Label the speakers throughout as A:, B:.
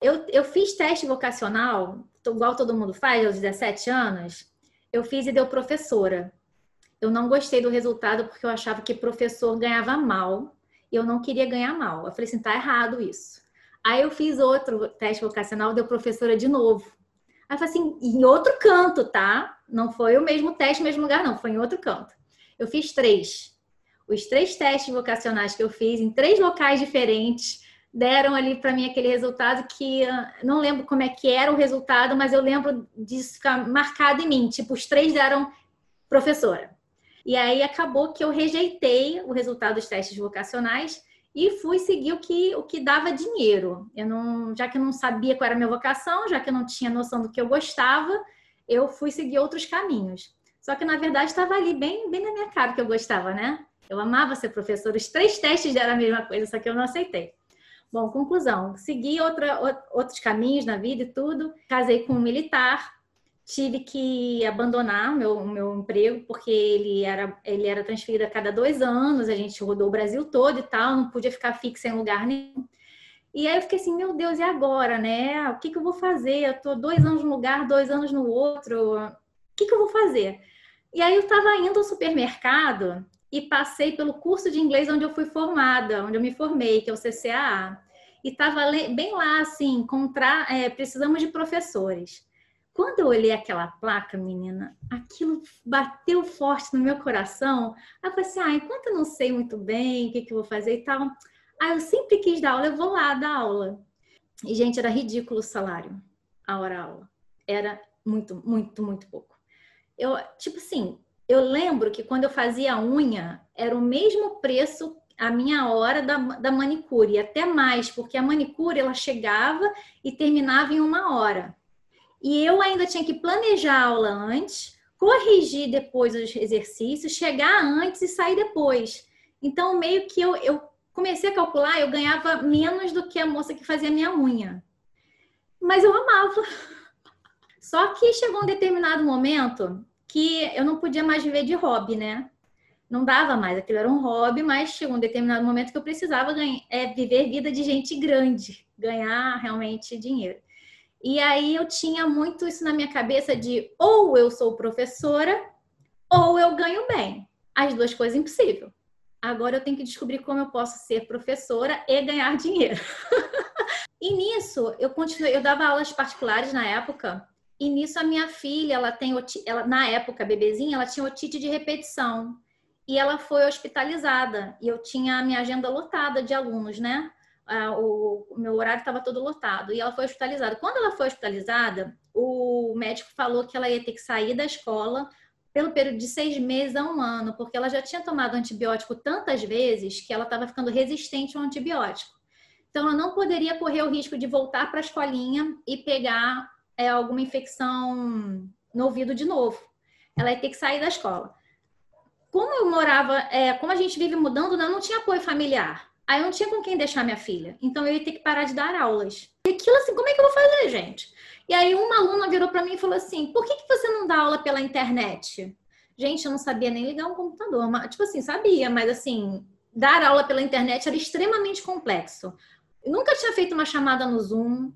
A: Eu, eu fiz teste vocacional, igual todo mundo faz, aos 17 anos. Eu fiz e deu professora. Eu não gostei do resultado porque eu achava que professor ganhava mal e eu não queria ganhar mal. Eu falei assim, tá errado isso. Aí eu fiz outro teste vocacional, deu professora de novo. Aí eu falei assim, em outro canto, tá? Não foi o mesmo teste, mesmo lugar, não, foi em outro canto. Eu fiz três. Os três testes vocacionais que eu fiz em três locais diferentes deram ali para mim aquele resultado que ah, não lembro como é que era o resultado, mas eu lembro disso ficar marcado em mim. Tipo, os três deram professora. E aí acabou que eu rejeitei o resultado dos testes vocacionais e fui seguir o que, o que dava dinheiro. Eu não, já que eu não sabia qual era a minha vocação, já que eu não tinha noção do que eu gostava, eu fui seguir outros caminhos. Só que na verdade estava ali bem, bem na minha cara que eu gostava, né? Eu amava ser professora. Os três testes eram a mesma coisa, só que eu não aceitei. Bom, conclusão. Segui outra, outros caminhos na vida e tudo. Casei com um militar. Tive que abandonar meu, meu emprego, porque ele era, ele era transferido a cada dois anos. A gente rodou o Brasil todo e tal. Não podia ficar fixa em lugar nenhum. E aí eu fiquei assim, meu Deus, e agora, né? O que, que eu vou fazer? Eu tô dois anos num lugar, dois anos no outro. O que, que eu vou fazer? E aí eu estava indo ao supermercado e passei pelo curso de inglês onde eu fui formada, onde eu me formei, que é o CCAA. E estava bem lá, assim, contra, é, precisamos de professores. Quando eu olhei aquela placa, menina, aquilo bateu forte no meu coração. Aí eu falei assim, ah, enquanto eu não sei muito bem o que, que eu vou fazer e tal, ah, eu sempre quis dar aula, eu vou lá dar aula. E, gente, era ridículo o salário, a hora-aula. Era muito, muito, muito pouco. Eu, tipo assim, eu lembro que quando eu fazia unha, era o mesmo preço a minha hora da, da manicure, até mais, porque a manicure ela chegava e terminava em uma hora. E eu ainda tinha que planejar a aula antes, corrigir depois os exercícios, chegar antes e sair depois. Então, meio que eu, eu comecei a calcular, eu ganhava menos do que a moça que fazia minha unha. Mas eu amava. Só que chegou um determinado momento que eu não podia mais viver de hobby, né? Não dava mais, aquilo era um hobby, mas chegou um determinado momento que eu precisava ganhar, é, viver vida de gente grande, ganhar realmente dinheiro. E aí eu tinha muito isso na minha cabeça de ou eu sou professora ou eu ganho bem. As duas coisas impossível. Agora eu tenho que descobrir como eu posso ser professora e ganhar dinheiro. e nisso eu continuei, eu dava aulas particulares na época e nisso a minha filha, ela tem, ela, na época, bebezinha, ela tinha otite de repetição. E ela foi hospitalizada. E eu tinha a minha agenda lotada de alunos, né? o, meu horário estava todo lotado. E ela foi hospitalizada. Quando ela foi hospitalizada, o médico falou que ela ia ter que sair da escola pelo período de seis meses a um ano, porque ela já tinha tomado antibiótico tantas vezes que ela estava ficando resistente ao antibiótico. Então, ela não poderia correr o risco de voltar para a escolinha e pegar é, alguma infecção no ouvido de novo. Ela ia ter que sair da escola. Como eu morava, é, como a gente vive mudando, né, eu não tinha apoio familiar. Aí eu não tinha com quem deixar minha filha. Então eu ia ter que parar de dar aulas. E aquilo assim, como é que eu vou fazer, gente? E aí uma aluna virou para mim e falou assim: por que, que você não dá aula pela internet? Gente, eu não sabia nem ligar um computador. Mas, tipo assim, sabia, mas assim, dar aula pela internet era extremamente complexo. Eu nunca tinha feito uma chamada no Zoom,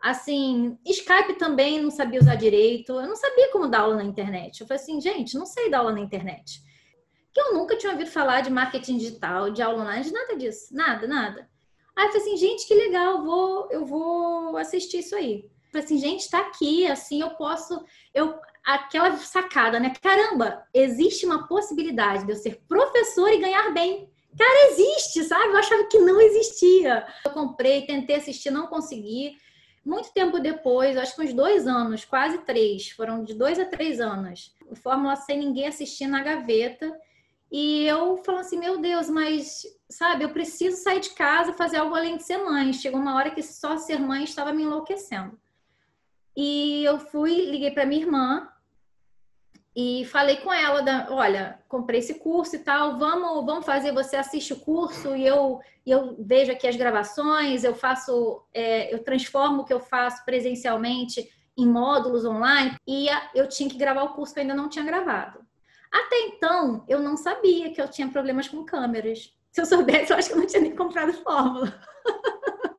A: Assim, Skype também não sabia usar direito. Eu não sabia como dar aula na internet. Eu falei assim, gente, não sei dar aula na internet. Que eu nunca tinha ouvido falar de marketing digital, de aula online, de nada disso. Nada, nada. Aí eu falei assim, gente, que legal, eu vou, eu vou assistir isso aí. Eu falei assim, gente, tá aqui, assim eu posso. Eu, aquela sacada, né? Caramba, existe uma possibilidade de eu ser professor e ganhar bem. Cara, existe, sabe? Eu achava que não existia. Eu comprei, tentei assistir, não consegui muito tempo depois, acho que uns dois anos, quase três, foram de dois a três anos, Fórmula sem ninguém assistir na gaveta. E eu falo assim, meu Deus, mas sabe, eu preciso sair de casa fazer algo além de ser mãe. Chegou uma hora que só ser mãe estava me enlouquecendo. E eu fui, liguei para minha irmã, e falei com ela, da, olha, comprei esse curso e tal, vamos, vamos fazer, você assiste o curso e eu, eu vejo aqui as gravações, eu faço, é, eu transformo o que eu faço presencialmente em módulos online e eu tinha que gravar o curso que eu ainda não tinha gravado. Até então, eu não sabia que eu tinha problemas com câmeras. Se eu soubesse, eu acho que eu não tinha nem comprado fórmula.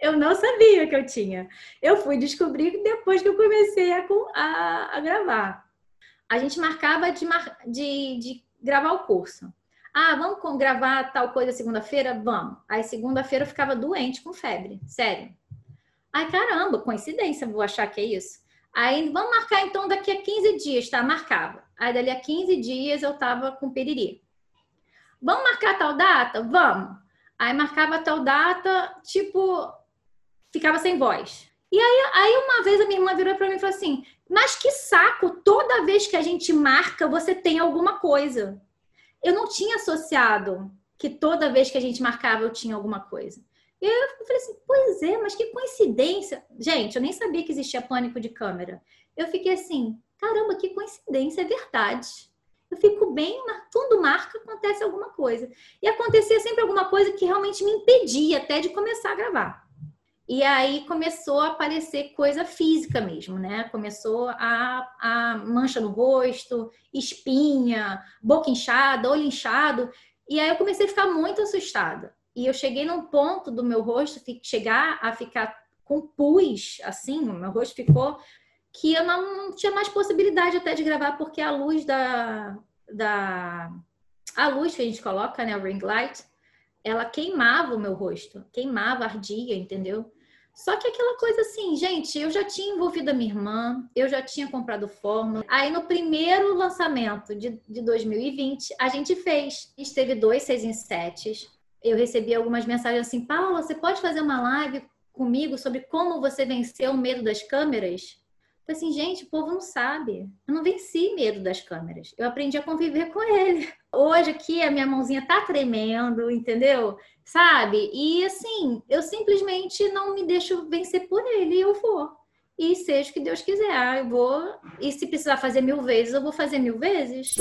A: Eu não sabia que eu tinha. Eu fui descobrir depois que eu comecei a, a, a gravar. A gente marcava de, de, de gravar o curso. Ah, vamos gravar tal coisa segunda-feira? Vamos. Aí segunda-feira eu ficava doente com febre, sério. Ai, caramba, coincidência, vou achar que é isso. Aí, vamos marcar então daqui a 15 dias, tá? Marcava. Aí, dali a 15 dias eu tava com periri. Vamos marcar tal data? Vamos. Aí, marcava tal data, tipo, ficava sem voz. E aí, aí uma vez a minha irmã virou para mim e falou assim: Mas que saco, toda vez que a gente marca, você tem alguma coisa. Eu não tinha associado que toda vez que a gente marcava eu tinha alguma coisa. E aí eu falei assim, pois é, mas que coincidência. Gente, eu nem sabia que existia pânico de câmera. Eu fiquei assim, caramba, que coincidência, é verdade. Eu fico bem, tudo marca, acontece alguma coisa. E acontecia sempre alguma coisa que realmente me impedia até de começar a gravar. E aí começou a aparecer coisa física mesmo, né? Começou a, a mancha no rosto, espinha, boca inchada, olho inchado. E aí eu comecei a ficar muito assustada. E eu cheguei num ponto do meu rosto chegar a ficar com pus, assim, o meu rosto ficou que eu não tinha mais possibilidade até de gravar porque a luz da da a luz que a gente coloca, né, o ring light, ela queimava o meu rosto, queimava, ardia, entendeu? Só que aquela coisa assim, gente, eu já tinha envolvido a minha irmã, eu já tinha comprado fórmula. Aí no primeiro lançamento de, de 2020, a gente fez. A gente teve dois seis em sete eu recebi algumas mensagens assim: Paula, você pode fazer uma live comigo sobre como você venceu o medo das câmeras? Falei assim, gente, o povo não sabe. Eu não venci medo das câmeras. Eu aprendi a conviver com ele. Hoje aqui a minha mãozinha tá tremendo, entendeu? Sabe? E assim, eu simplesmente não me deixo vencer por ele. Eu vou. E seja o que Deus quiser. Eu vou. E se precisar fazer mil vezes, eu vou fazer mil vezes.